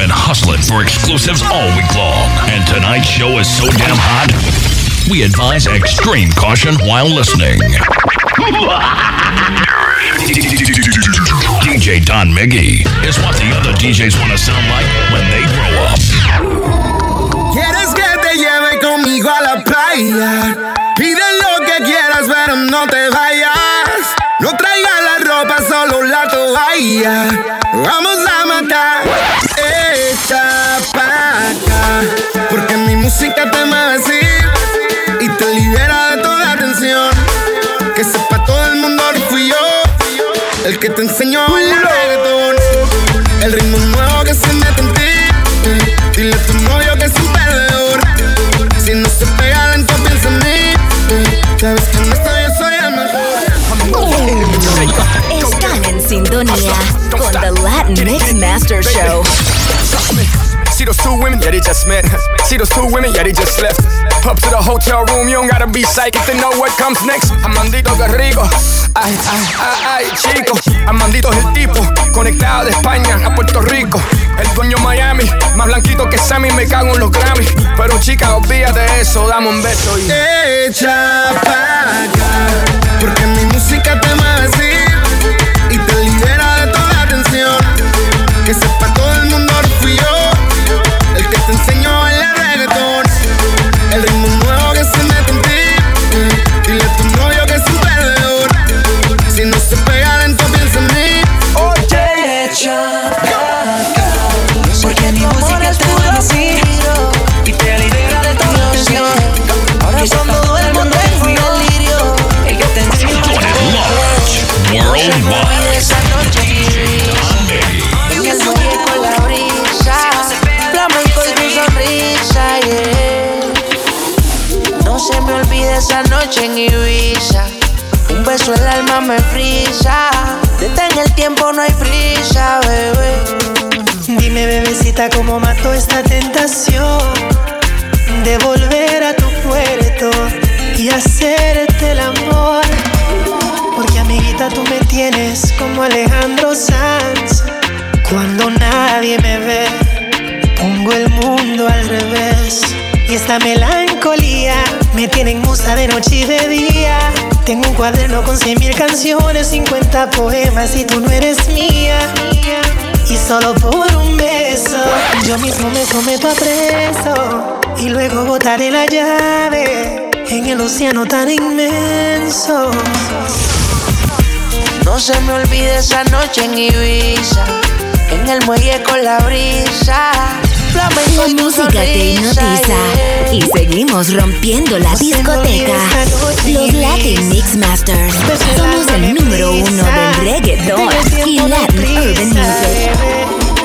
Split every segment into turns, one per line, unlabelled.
been hustling for exclusives all week long, and tonight's show is so damn hot. We advise extreme caution while listening. DJ Don Miggy is what the other DJs want to sound like when they grow up.
¿Quieres que te lleve conmigo a la playa? Pide lo que quieras, pero no te vayas. No traigas la ropa, solo la toalla. Vamos a matar. Pa' acá. Porque mi música te mueve así. Y te libera de toda tensión. Que sepa todo el mundo que fui yo. El que te enseñó a bailar reggaetón. El ritmo nuevo que se mete en ti. Dile a tu novio que es un perdedor. Si no se pega lento, piensa en mí. Sabes que en esto yo soy el mejor.
Están en sintonía con The Latin Mix Master Show.
See those two women? Yeah, they just met. See those two women? Yeah, they just left. Up to the hotel room, you don't gotta be psychic to know what comes next. Amandito que. Ay, ay, ay, ay, chico. Amandito es el tipo, conectado de España a Puerto Rico. El dueño Miami, más blanquito que Sammy, me cago en los Grammy. Pero chica, olvídate de eso, dame un beso y.
Echa pa' acá. Se
me olvide esa noche en Ibiza Un beso el alma me frisa Detén el tiempo, no hay prisa, bebé
Dime, bebecita, cómo mató esta tentación de volver a tu puerto y hacerte el amor. Porque, amiguita, tú me tienes como Alejandro Sanz. Cuando nadie me ve, pongo el mundo al revés. Y esta melancolía me tiene en musa de noche y de día. Tengo un cuaderno con cien mil canciones, 50 poemas y tú no eres mía. Y solo por un beso, yo mismo me someto a preso. Y luego botaré la llave en el océano tan inmenso.
No se me olvide esa noche en Ibiza En el muelle con la brisa Flamenco
música te hipnotiza. Y seguimos rompiendo la discoteca. Los Latin Mix Masters somos el número uno del reggaeton y Latin Urban Music.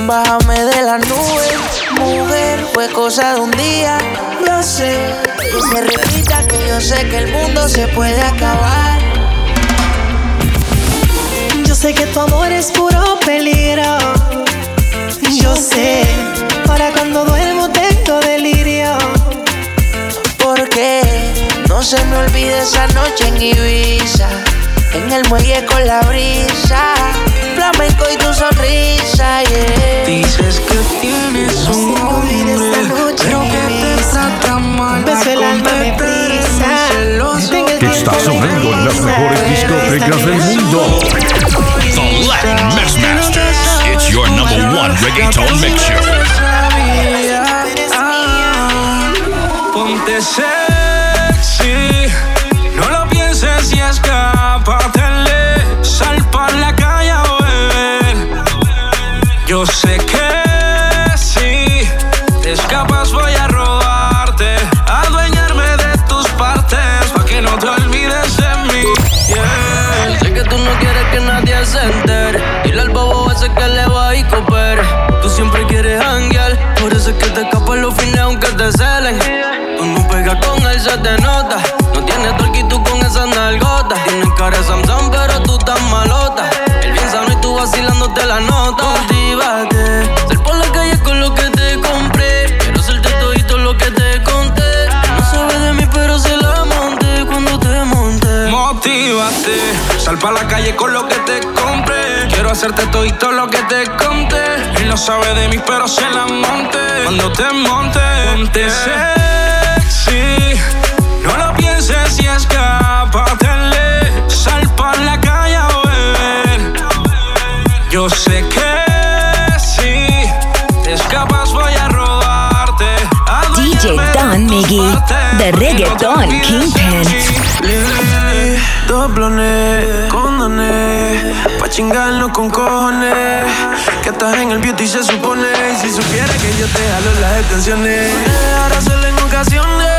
Bájame de la nube, mujer, fue cosa de un día. Yo sé que se repita, que yo sé que el mundo se puede acabar.
Yo sé que tu amor es puro peligro. Yo sé, para cuando duermo tengo delirio.
Porque no se me olvide esa noche en Ibiza, en el muelle con la brisa, flamenco y tu sonrisa,
reggaeton mix show.
Cara pero tú estás malota. El bien sano y tú vacilándote la nota. Motívate. Ser por la calle con lo que te compré. Quiero hacerte todo lo que te conté. No sabes de mí, pero se la monté cuando te monté.
Motívate. Sal pa' la calle con lo que te compré. Quiero hacerte todo lo que te conté. Él no sabe de mí, pero se la monte. Cuando te monte, ponte sexy. No lo pienses y escápatele. Sé que si te escapas voy a robarte.
DJ Don Miggy, The Reggaeton Kingpin.
Doblones, condones, pa' chingarnos con cojones. Que estás en el beauty se supone. Y si supiera que yo te jalo las extensiones. Ahora solo en ocasiones,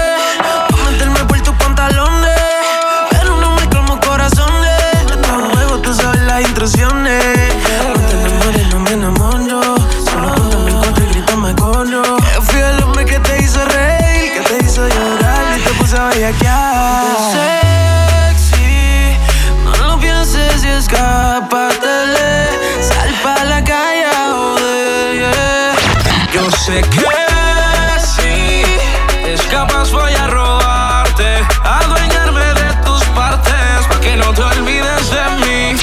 Sexy, no lo pienses y escápatele. Sal pa' la calle a joder.
Yo sé que si escapas voy a robarte, adueñarme de tus partes, pa' que no te olvides de mí.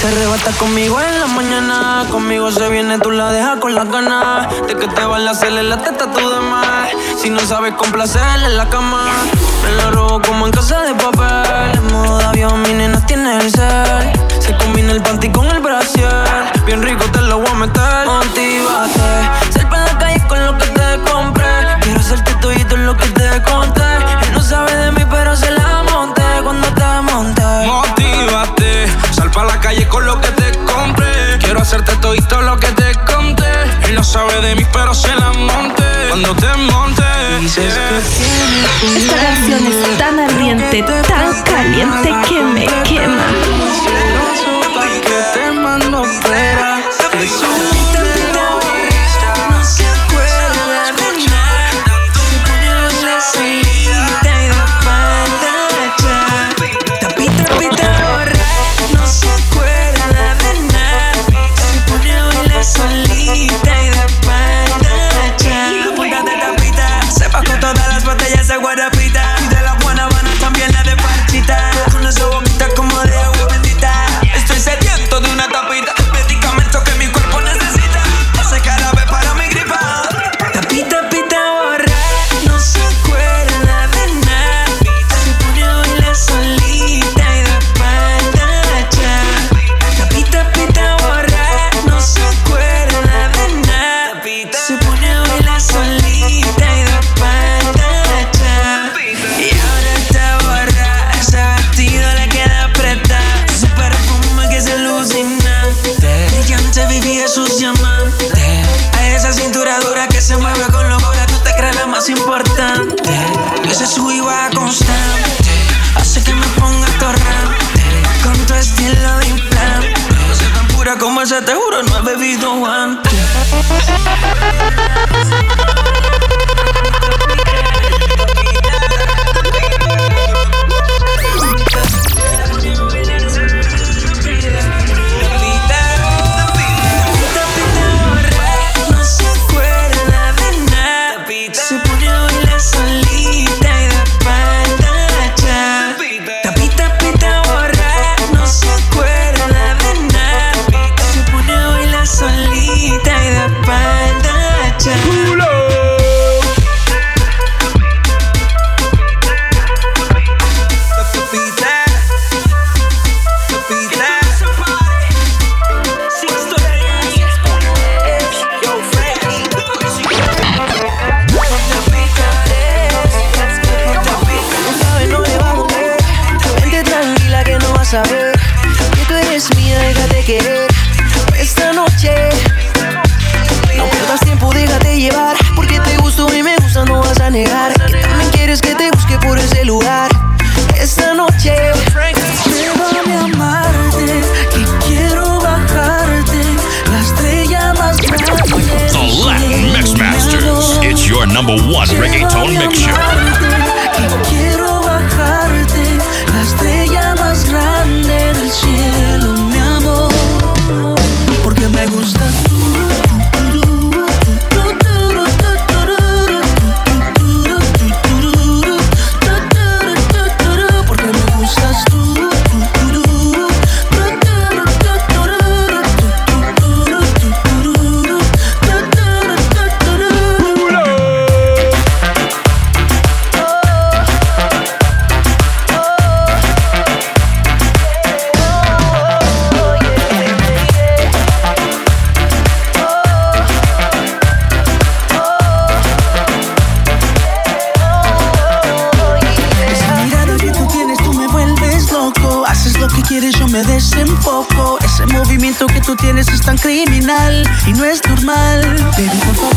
Se arrebata conmigo en la mañana. Conmigo se viene, tú la dejas con las ganas. De que te van a hacerle la teta tú de más. Si no sabes complacerle en la cama, me la robo como en casa de papel. En modo de avión, mi nena tiene el cel. Se combina el panty con el brasier. Bien rico te lo voy a meter. Motívate. Sal pa' la calle con lo que te compré.
Ardiente, tan caliente que me
Vivía sus diamantes. A esa cintura dura que se mueve con locura. Tú te crees la más importante. Y ese sub y baja constante. Hace que me ponga torrante. Con tu estilo de implante. Sé tan pura como ese, te juro, no he bebido antes.
number one reggaeton mix show.
es normal. Baby,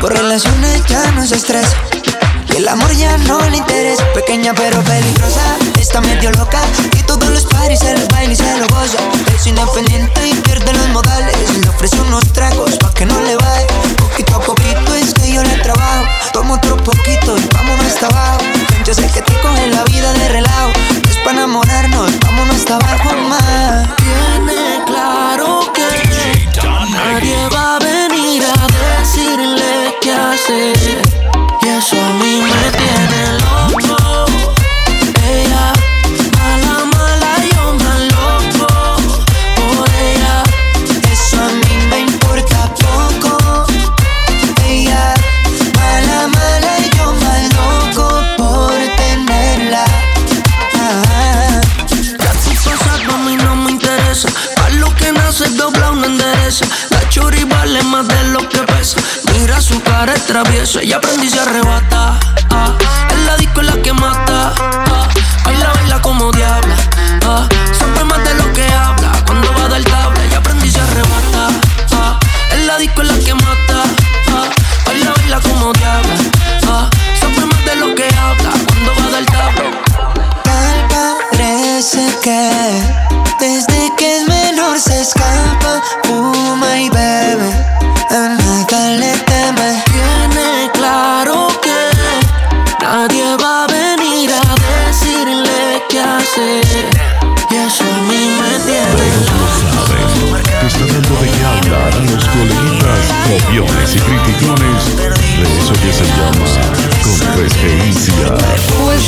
Por relaciones ya no es estrés. Y el amor ya no le interesa. Pequeña pero peligrosa. Está medio se arrebata. y criticones, de eso que se llama competencia. Pues,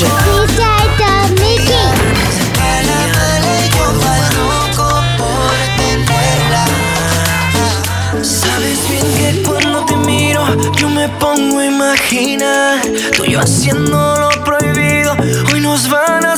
Sabes bien
que cuando te miro
yo me pongo a imaginar, tú y yo haciendo lo prohibido, hoy nos van a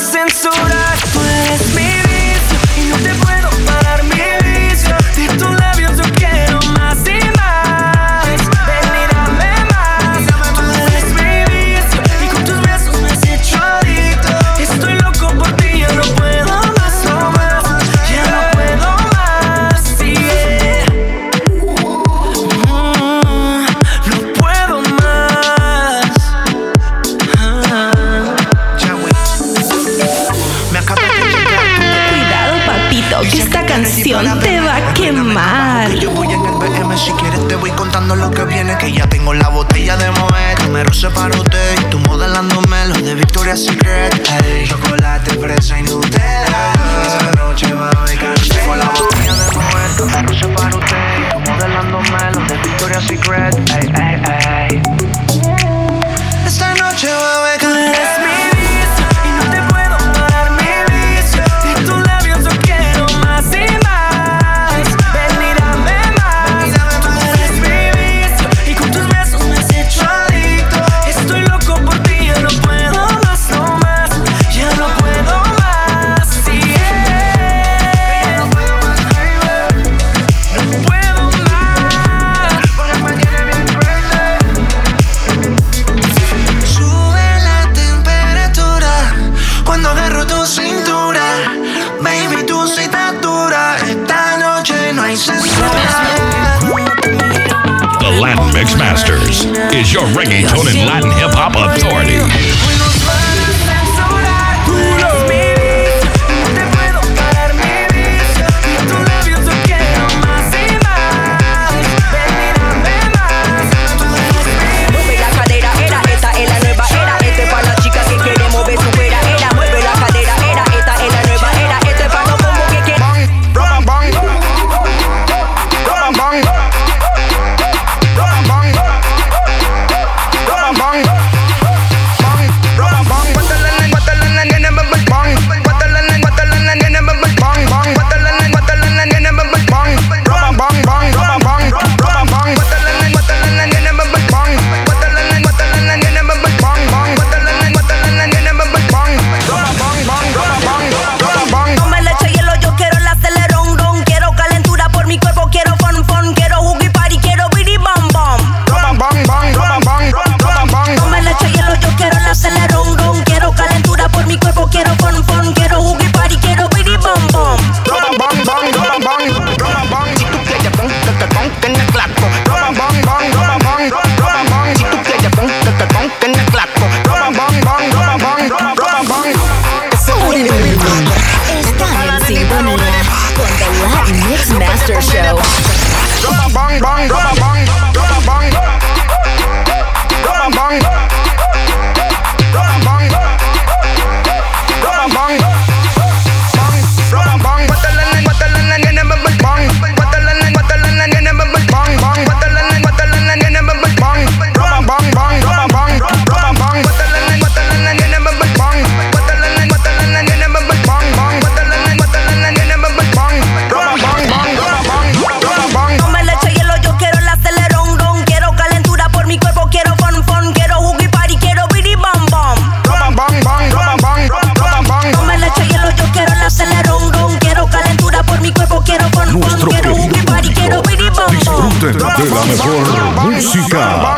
Música.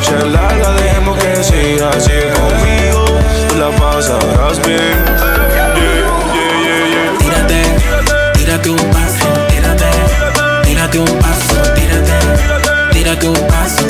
noche es larga, dejemos que siga así conmigo. La pasarás bien. Yeah, yeah, yeah, tírate, tírate un paso, tírate, tírate un paso, tírate, tírate un paso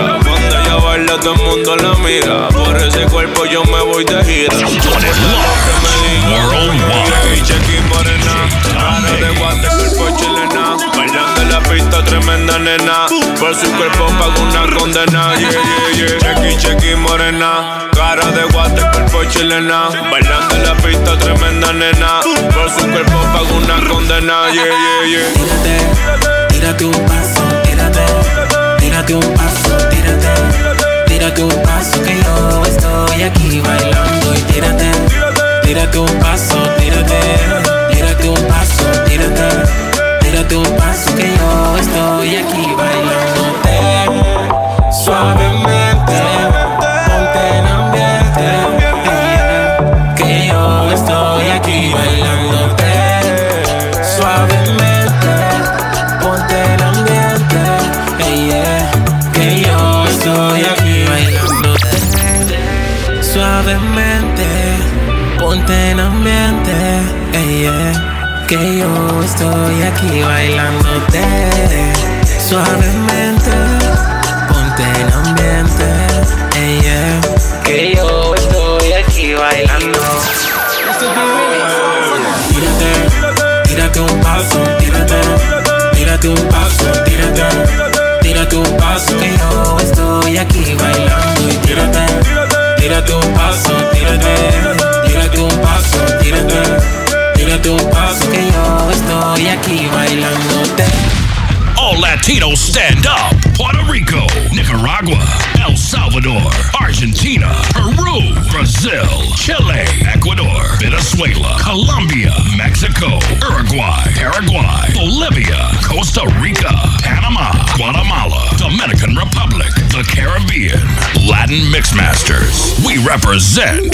tira. Manda baila, todo el mundo la mira. Por ese cuerpo yo me voy de gira. Morena. Cara
de guante, cuerpo chilena. Bailando en la pista,
tremenda nena. Por su cuerpo pago una condena. Yeah, yeah, yeah. Chequi, chequi, morena. Cara de guante, cuerpo chilena. Bailando en la pista, tremenda nena. Por su cuerpo pago una condena. Yeah, yeah, yeah.
Tírate, tírate un paso, tírate, tírate un paso tírate. Tírate un paso que yo estoy aquí bailando y tírate. Tírate un paso, tírate. Tírate un paso, tírate. Tírate un paso que yo estoy aquí tírate un paso, tírate, tírate un paso. Que yo estoy aquí bailando y tírate, tírate un paso, tírate, tírate un paso, tírate, tírate un paso. Que yo estoy aquí bailándote.
All Latinos stand up. Puerto Rico, Nicaragua, Salvador, Argentina, Peru, Brazil, Chile, Ecuador, Venezuela, Colombia, Mexico, Uruguay, Paraguay, Bolivia, Costa Rica, Panama, Guatemala, Dominican Republic, the Caribbean, Latin Mixmasters. We represent